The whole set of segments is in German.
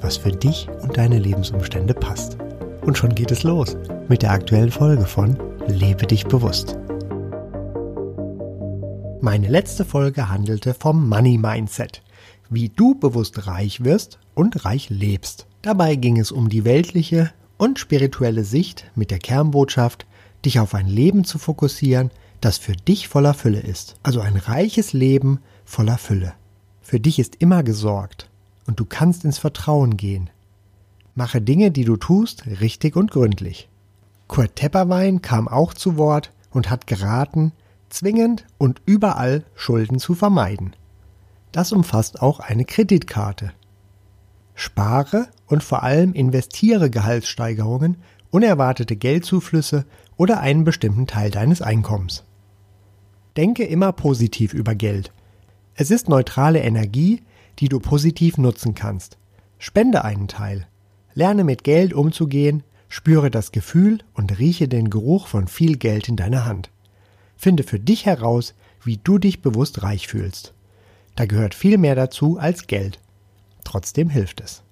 was für dich und deine Lebensumstände passt. Und schon geht es los mit der aktuellen Folge von Lebe dich bewusst. Meine letzte Folge handelte vom Money Mindset, wie du bewusst reich wirst und reich lebst. Dabei ging es um die weltliche und spirituelle Sicht mit der Kernbotschaft, dich auf ein Leben zu fokussieren, das für dich voller Fülle ist. Also ein reiches Leben voller Fülle. Für dich ist immer gesorgt und du kannst ins Vertrauen gehen. Mache Dinge, die du tust, richtig und gründlich. Kurt Tepperwein kam auch zu Wort und hat geraten, zwingend und überall Schulden zu vermeiden. Das umfasst auch eine Kreditkarte. Spare und vor allem investiere Gehaltssteigerungen, unerwartete Geldzuflüsse oder einen bestimmten Teil deines Einkommens. Denke immer positiv über Geld. Es ist neutrale Energie, die du positiv nutzen kannst. Spende einen Teil. Lerne mit Geld umzugehen, spüre das Gefühl und rieche den Geruch von viel Geld in deiner Hand. Finde für dich heraus, wie du dich bewusst reich fühlst. Da gehört viel mehr dazu als Geld. Trotzdem hilft es.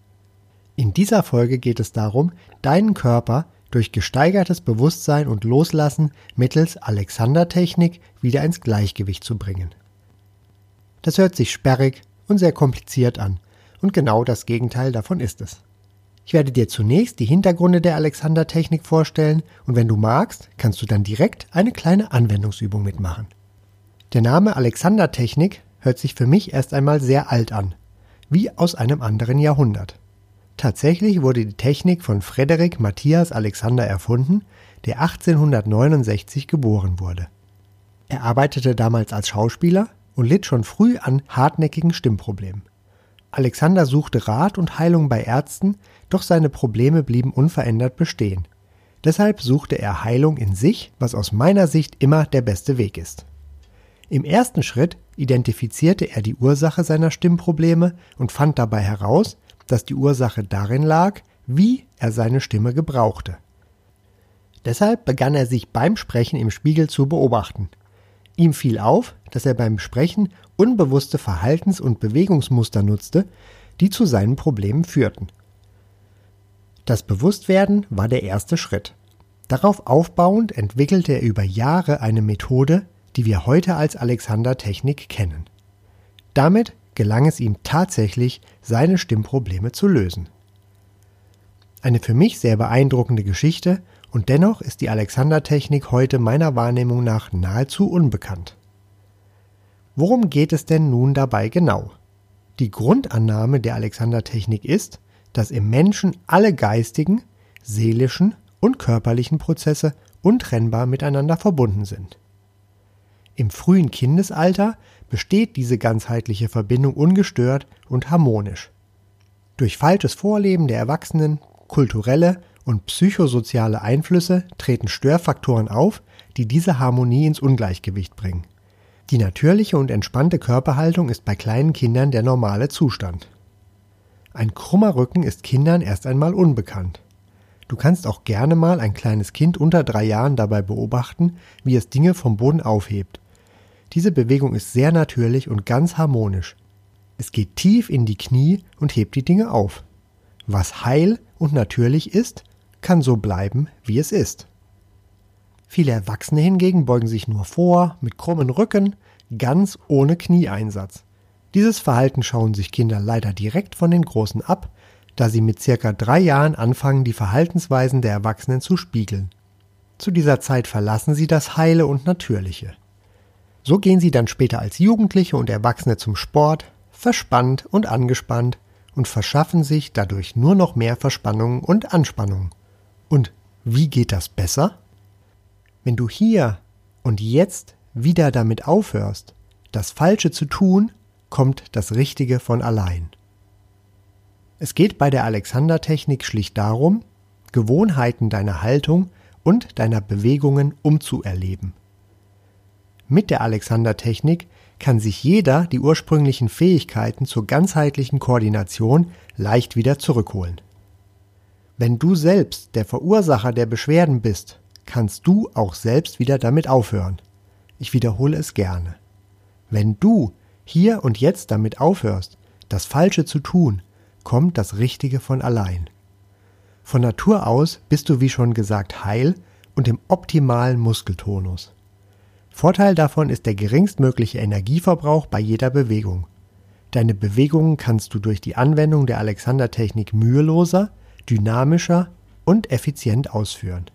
In dieser Folge geht es darum, deinen Körper durch gesteigertes Bewusstsein und Loslassen mittels Alexander-Technik wieder ins Gleichgewicht zu bringen. Das hört sich sperrig und sehr kompliziert an, und genau das Gegenteil davon ist es. Ich werde dir zunächst die Hintergründe der Alexander-Technik vorstellen und wenn du magst, kannst du dann direkt eine kleine Anwendungsübung mitmachen. Der Name Alexander-Technik hört sich für mich erst einmal sehr alt an, wie aus einem anderen Jahrhundert. Tatsächlich wurde die Technik von Frederik Matthias Alexander erfunden, der 1869 geboren wurde. Er arbeitete damals als Schauspieler und litt schon früh an hartnäckigen Stimmproblemen. Alexander suchte Rat und Heilung bei Ärzten, doch seine Probleme blieben unverändert bestehen. Deshalb suchte er Heilung in sich, was aus meiner Sicht immer der beste Weg ist. Im ersten Schritt identifizierte er die Ursache seiner Stimmprobleme und fand dabei heraus, dass die Ursache darin lag, wie er seine Stimme gebrauchte. Deshalb begann er sich beim Sprechen im Spiegel zu beobachten. Ihm fiel auf, dass er beim Sprechen unbewusste Verhaltens- und Bewegungsmuster nutzte, die zu seinen Problemen führten. Das Bewusstwerden war der erste Schritt. Darauf aufbauend entwickelte er über Jahre eine Methode, die wir heute als Alexander-Technik kennen. Damit gelang es ihm tatsächlich, seine Stimmprobleme zu lösen. Eine für mich sehr beeindruckende Geschichte und dennoch ist die Alexander-Technik heute meiner Wahrnehmung nach nahezu unbekannt. Worum geht es denn nun dabei genau? Die Grundannahme der Alexander-Technik ist, dass im Menschen alle geistigen, seelischen und körperlichen Prozesse untrennbar miteinander verbunden sind. Im frühen Kindesalter besteht diese ganzheitliche Verbindung ungestört und harmonisch. Durch falsches Vorleben der Erwachsenen, kulturelle und psychosoziale Einflüsse treten Störfaktoren auf, die diese Harmonie ins Ungleichgewicht bringen. Die natürliche und entspannte Körperhaltung ist bei kleinen Kindern der normale Zustand. Ein krummer Rücken ist Kindern erst einmal unbekannt. Du kannst auch gerne mal ein kleines Kind unter drei Jahren dabei beobachten, wie es Dinge vom Boden aufhebt. Diese Bewegung ist sehr natürlich und ganz harmonisch. Es geht tief in die Knie und hebt die Dinge auf. Was heil und natürlich ist, kann so bleiben, wie es ist. Viele Erwachsene hingegen beugen sich nur vor, mit krummen Rücken, ganz ohne Knieeinsatz. Dieses Verhalten schauen sich Kinder leider direkt von den Großen ab, da sie mit circa drei Jahren anfangen, die Verhaltensweisen der Erwachsenen zu spiegeln. Zu dieser Zeit verlassen sie das Heile und Natürliche. So gehen sie dann später als Jugendliche und Erwachsene zum Sport, verspannt und angespannt und verschaffen sich dadurch nur noch mehr Verspannungen und Anspannungen. Und wie geht das besser? Wenn du hier und jetzt wieder damit aufhörst, das Falsche zu tun, kommt das Richtige von allein. Es geht bei der Alexander-Technik schlicht darum, Gewohnheiten deiner Haltung und deiner Bewegungen umzuerleben. Mit der Alexander-Technik kann sich jeder die ursprünglichen Fähigkeiten zur ganzheitlichen Koordination leicht wieder zurückholen. Wenn du selbst der Verursacher der Beschwerden bist, kannst du auch selbst wieder damit aufhören. Ich wiederhole es gerne. Wenn du hier und jetzt damit aufhörst, das Falsche zu tun, kommt das Richtige von allein. Von Natur aus bist du, wie schon gesagt, heil und im optimalen Muskeltonus. Vorteil davon ist der geringstmögliche Energieverbrauch bei jeder Bewegung. Deine Bewegungen kannst du durch die Anwendung der Alexander-Technik müheloser, dynamischer und effizient ausführen.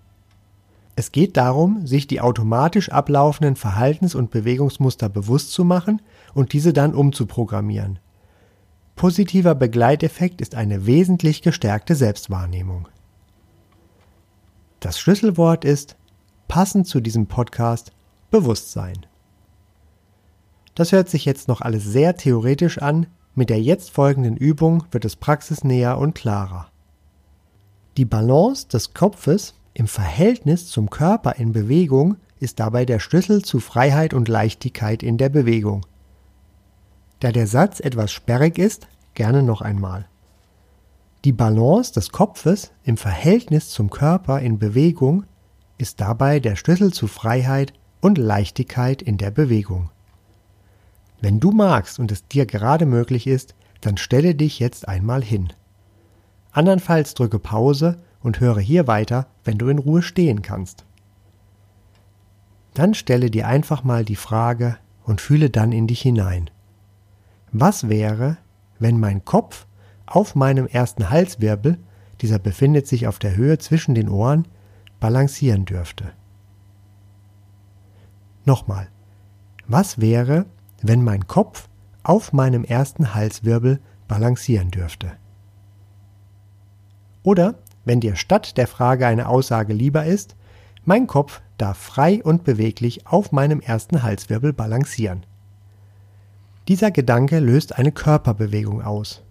Es geht darum, sich die automatisch ablaufenden Verhaltens- und Bewegungsmuster bewusst zu machen und diese dann umzuprogrammieren. Positiver Begleiteffekt ist eine wesentlich gestärkte Selbstwahrnehmung. Das Schlüsselwort ist, passend zu diesem Podcast, Bewusstsein. Das hört sich jetzt noch alles sehr theoretisch an, mit der jetzt folgenden Übung wird es praxisnäher und klarer. Die Balance des Kopfes im Verhältnis zum Körper in Bewegung ist dabei der Schlüssel zu Freiheit und Leichtigkeit in der Bewegung. Da der Satz etwas sperrig ist, gerne noch einmal. Die Balance des Kopfes im Verhältnis zum Körper in Bewegung ist dabei der Schlüssel zu Freiheit und Leichtigkeit in der Bewegung. Wenn du magst und es dir gerade möglich ist, dann stelle dich jetzt einmal hin. Andernfalls drücke Pause und höre hier weiter, wenn du in Ruhe stehen kannst. Dann stelle dir einfach mal die Frage und fühle dann in dich hinein. Was wäre, wenn mein Kopf auf meinem ersten Halswirbel, dieser befindet sich auf der Höhe zwischen den Ohren, balancieren dürfte? Nochmal. Was wäre, wenn mein Kopf auf meinem ersten Halswirbel balancieren dürfte? Oder wenn dir statt der Frage eine Aussage lieber ist, mein Kopf darf frei und beweglich auf meinem ersten Halswirbel balancieren. Dieser Gedanke löst eine Körperbewegung aus.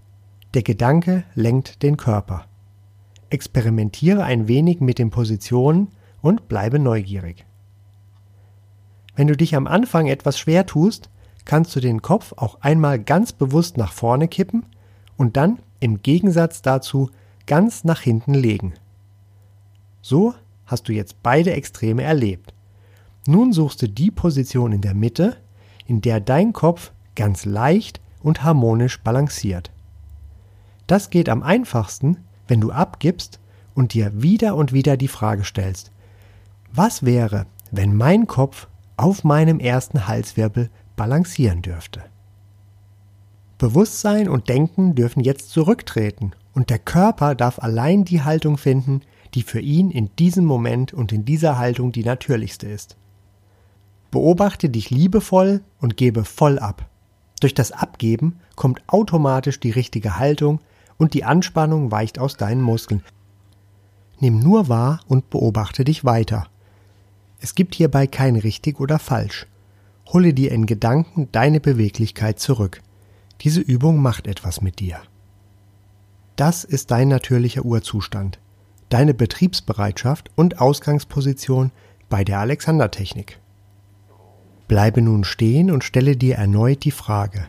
Der Gedanke lenkt den Körper. Experimentiere ein wenig mit den Positionen und bleibe neugierig. Wenn du dich am Anfang etwas schwer tust, kannst du den Kopf auch einmal ganz bewusst nach vorne kippen und dann im Gegensatz dazu ganz nach hinten legen. So hast du jetzt beide Extreme erlebt. Nun suchst du die Position in der Mitte, in der dein Kopf ganz leicht und harmonisch balanciert. Das geht am einfachsten, wenn du abgibst und dir wieder und wieder die Frage stellst, was wäre, wenn mein Kopf auf meinem ersten Halswirbel balancieren dürfte? Bewusstsein und Denken dürfen jetzt zurücktreten und der Körper darf allein die Haltung finden, die für ihn in diesem Moment und in dieser Haltung die natürlichste ist. Beobachte dich liebevoll und gebe voll ab. Durch das Abgeben kommt automatisch die richtige Haltung und die Anspannung weicht aus deinen Muskeln. Nimm nur wahr und beobachte dich weiter. Es gibt hierbei kein richtig oder falsch. Hole dir in Gedanken deine Beweglichkeit zurück. Diese Übung macht etwas mit dir. Das ist dein natürlicher Urzustand, deine Betriebsbereitschaft und Ausgangsposition bei der Alexander-Technik. Bleibe nun stehen und stelle dir erneut die Frage,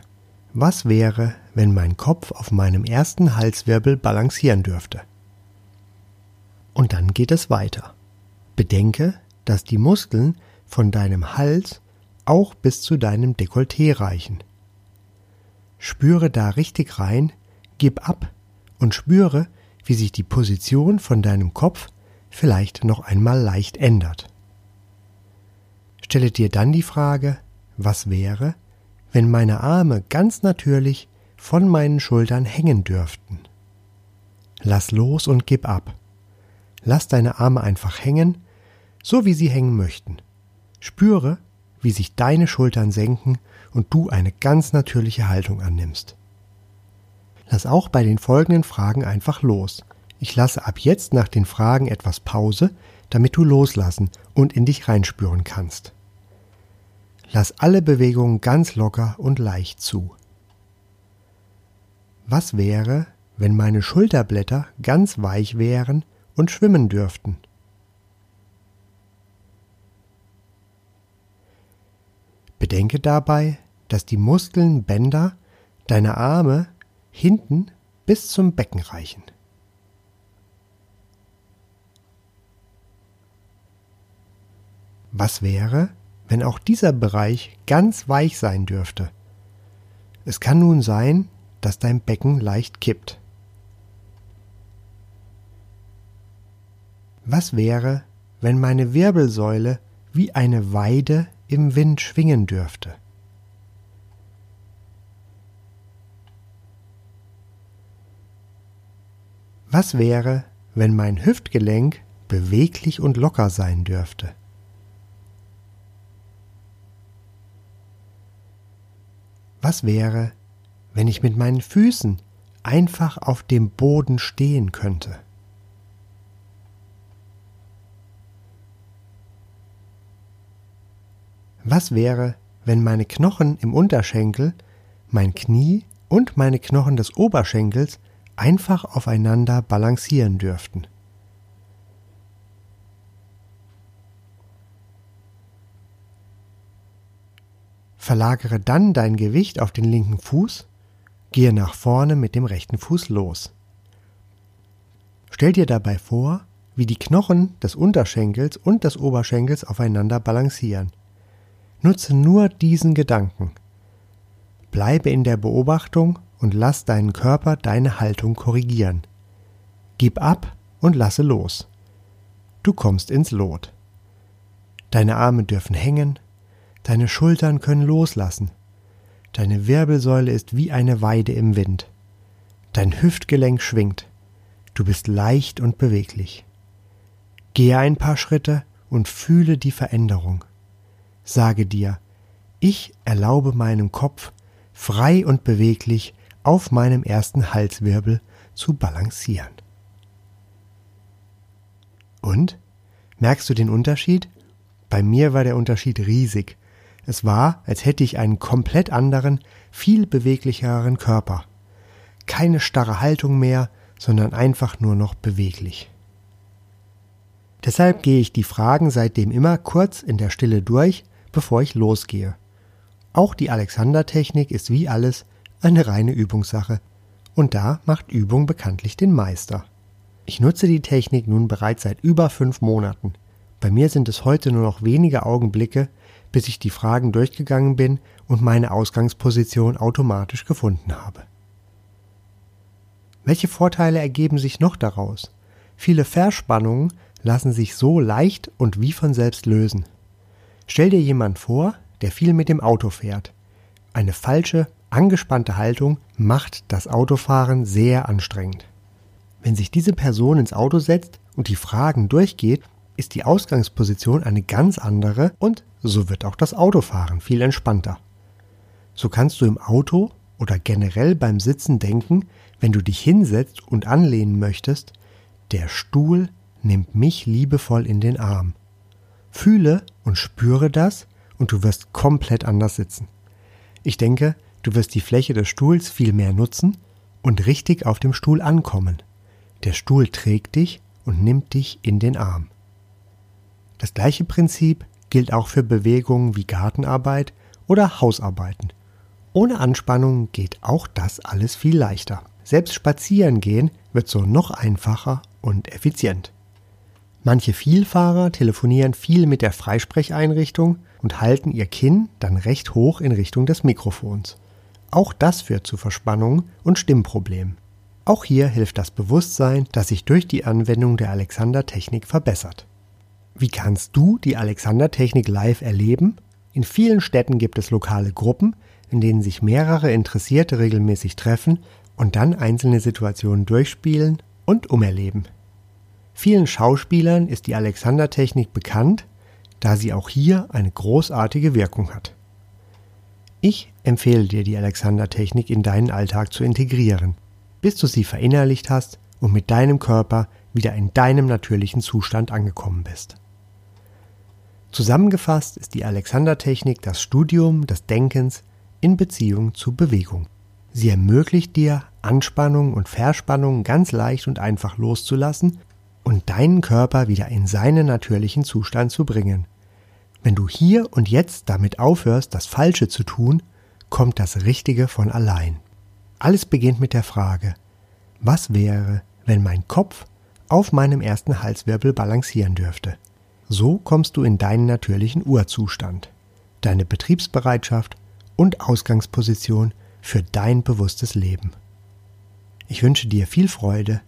was wäre, wenn mein Kopf auf meinem ersten Halswirbel balancieren dürfte? Und dann geht es weiter. Bedenke, dass die Muskeln von deinem Hals auch bis zu deinem Dekolleté reichen. Spüre da richtig rein, gib ab und spüre, wie sich die Position von deinem Kopf vielleicht noch einmal leicht ändert. Stelle dir dann die Frage, was wäre, wenn meine Arme ganz natürlich von meinen Schultern hängen dürften. Lass los und gib ab. Lass deine Arme einfach hängen, so wie sie hängen möchten. Spüre, wie sich deine Schultern senken und du eine ganz natürliche Haltung annimmst. Lass auch bei den folgenden Fragen einfach los. Ich lasse ab jetzt nach den Fragen etwas Pause, damit du loslassen und in dich reinspüren kannst. Lass alle Bewegungen ganz locker und leicht zu. Was wäre, wenn meine Schulterblätter ganz weich wären und schwimmen dürften? Bedenke dabei, dass die Muskeln, Bänder deiner Arme hinten bis zum Becken reichen. Was wäre, wenn auch dieser Bereich ganz weich sein dürfte? Es kann nun sein, dass dein Becken leicht kippt. Was wäre, wenn meine Wirbelsäule wie eine Weide im Wind schwingen dürfte? Was wäre, wenn mein Hüftgelenk beweglich und locker sein dürfte? Was wäre, wenn ich mit meinen Füßen einfach auf dem Boden stehen könnte? Was wäre, wenn meine Knochen im Unterschenkel, mein Knie und meine Knochen des Oberschenkels einfach aufeinander balancieren dürften? Verlagere dann dein Gewicht auf den linken Fuß, gehe nach vorne mit dem rechten Fuß los. Stell dir dabei vor, wie die Knochen des Unterschenkels und des Oberschenkels aufeinander balancieren. Nutze nur diesen Gedanken. Bleibe in der Beobachtung und lass deinen Körper deine Haltung korrigieren. Gib ab und lasse los. Du kommst ins Lot. Deine Arme dürfen hängen, Deine Schultern können loslassen. Deine Wirbelsäule ist wie eine Weide im Wind. Dein Hüftgelenk schwingt. Du bist leicht und beweglich. Gehe ein paar Schritte und fühle die Veränderung. Sage dir, ich erlaube meinem Kopf frei und beweglich auf meinem ersten Halswirbel zu balancieren. Und? Merkst du den Unterschied? Bei mir war der Unterschied riesig. Es war, als hätte ich einen komplett anderen, viel beweglicheren Körper. Keine starre Haltung mehr, sondern einfach nur noch beweglich. Deshalb gehe ich die Fragen seitdem immer kurz in der Stille durch, bevor ich losgehe. Auch die Alexander-Technik ist wie alles eine reine Übungssache. Und da macht Übung bekanntlich den Meister. Ich nutze die Technik nun bereits seit über fünf Monaten. Bei mir sind es heute nur noch wenige Augenblicke, bis ich die Fragen durchgegangen bin und meine Ausgangsposition automatisch gefunden habe. Welche Vorteile ergeben sich noch daraus? Viele Verspannungen lassen sich so leicht und wie von selbst lösen. Stell dir jemand vor, der viel mit dem Auto fährt. Eine falsche, angespannte Haltung macht das Autofahren sehr anstrengend. Wenn sich diese Person ins Auto setzt und die Fragen durchgeht, ist die Ausgangsposition eine ganz andere und so wird auch das Autofahren viel entspannter. So kannst du im Auto oder generell beim Sitzen denken, wenn du dich hinsetzt und anlehnen möchtest, der Stuhl nimmt mich liebevoll in den Arm. Fühle und spüre das und du wirst komplett anders sitzen. Ich denke, du wirst die Fläche des Stuhls viel mehr nutzen und richtig auf dem Stuhl ankommen. Der Stuhl trägt dich und nimmt dich in den Arm. Das gleiche Prinzip gilt auch für Bewegungen wie Gartenarbeit oder Hausarbeiten. Ohne Anspannung geht auch das alles viel leichter. Selbst spazieren gehen wird so noch einfacher und effizient. Manche Vielfahrer telefonieren viel mit der Freisprecheinrichtung und halten ihr Kinn dann recht hoch in Richtung des Mikrofons. Auch das führt zu Verspannungen und Stimmproblemen. Auch hier hilft das Bewusstsein, das sich durch die Anwendung der Alexander-Technik verbessert. Wie kannst du die Alexander-Technik live erleben? In vielen Städten gibt es lokale Gruppen, in denen sich mehrere Interessierte regelmäßig treffen und dann einzelne Situationen durchspielen und umerleben. Vielen Schauspielern ist die Alexander-Technik bekannt, da sie auch hier eine großartige Wirkung hat. Ich empfehle dir die Alexander-Technik in deinen Alltag zu integrieren, bis du sie verinnerlicht hast und mit deinem Körper wieder in deinem natürlichen Zustand angekommen bist. Zusammengefasst ist die Alexander-Technik das Studium des Denkens in Beziehung zu Bewegung. Sie ermöglicht dir, Anspannung und Verspannung ganz leicht und einfach loszulassen und deinen Körper wieder in seinen natürlichen Zustand zu bringen. Wenn du hier und jetzt damit aufhörst, das Falsche zu tun, kommt das Richtige von allein. Alles beginnt mit der Frage, was wäre, wenn mein Kopf auf meinem ersten Halswirbel balancieren dürfte? So kommst du in deinen natürlichen Urzustand, deine Betriebsbereitschaft und Ausgangsposition für dein bewusstes Leben. Ich wünsche dir viel Freude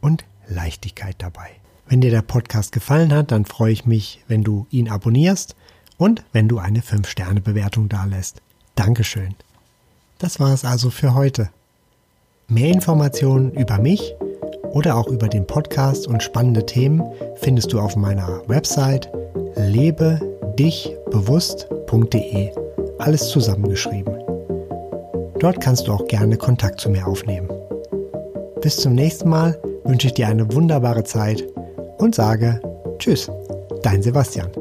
und Leichtigkeit dabei. Wenn dir der Podcast gefallen hat, dann freue ich mich, wenn du ihn abonnierst und wenn du eine 5-Sterne-Bewertung dalässt. Dankeschön. Das war es also für heute. Mehr Informationen über mich oder auch über den Podcast und spannende Themen findest du auf meiner Website lebedichbewusst.de. Alles zusammengeschrieben. Dort kannst du auch gerne Kontakt zu mir aufnehmen. Bis zum nächsten Mal wünsche ich dir eine wunderbare Zeit und sage Tschüss, dein Sebastian.